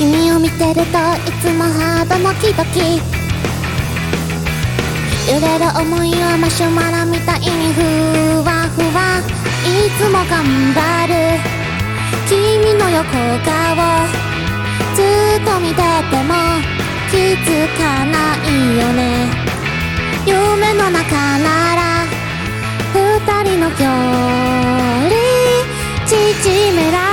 君を見てるといつもハートドキドキ。揺れる思いはマシュマロみたいにふわふわ。いつも頑張る。君の横顔。ずっと見てても気づ几美拉。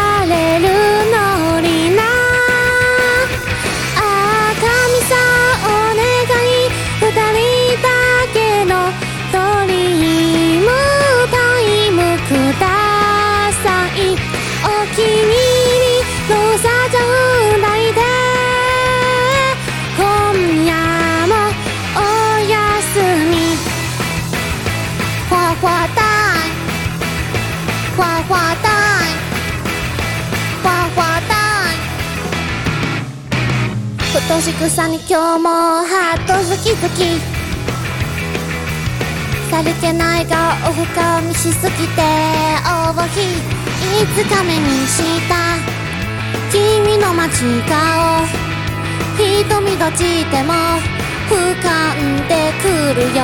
としくさに今日もハートズキズキさりげない顔を深みしすぎて大日いつか目にした。君の間近を瞳閉じても俯瞰でくるよ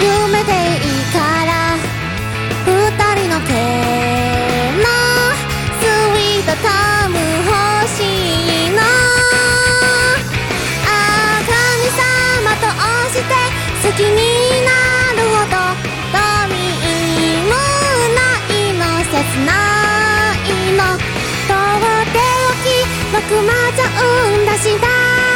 夢でいいから気になるほどドミーもないの切ないのとっておき僕まちゃうんだしだ。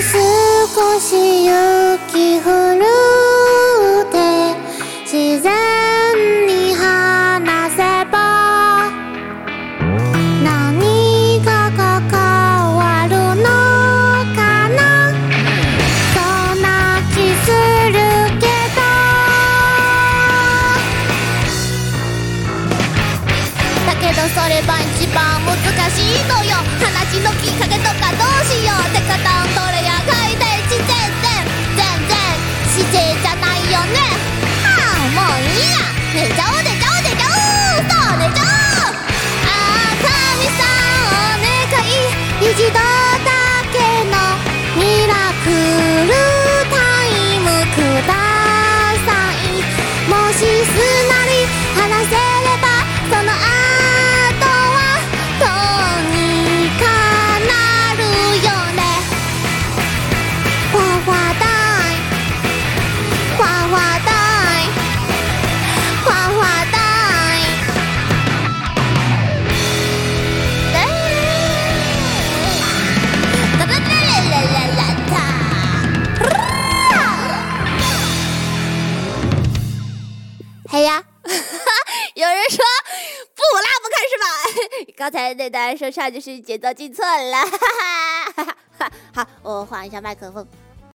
少し雪降るどそれは一番難しいのよ。話のきっかけとかどうしようって方それや刚才那段说唱就是节奏记错了，哈哈哈哈。好，我换一下麦克风。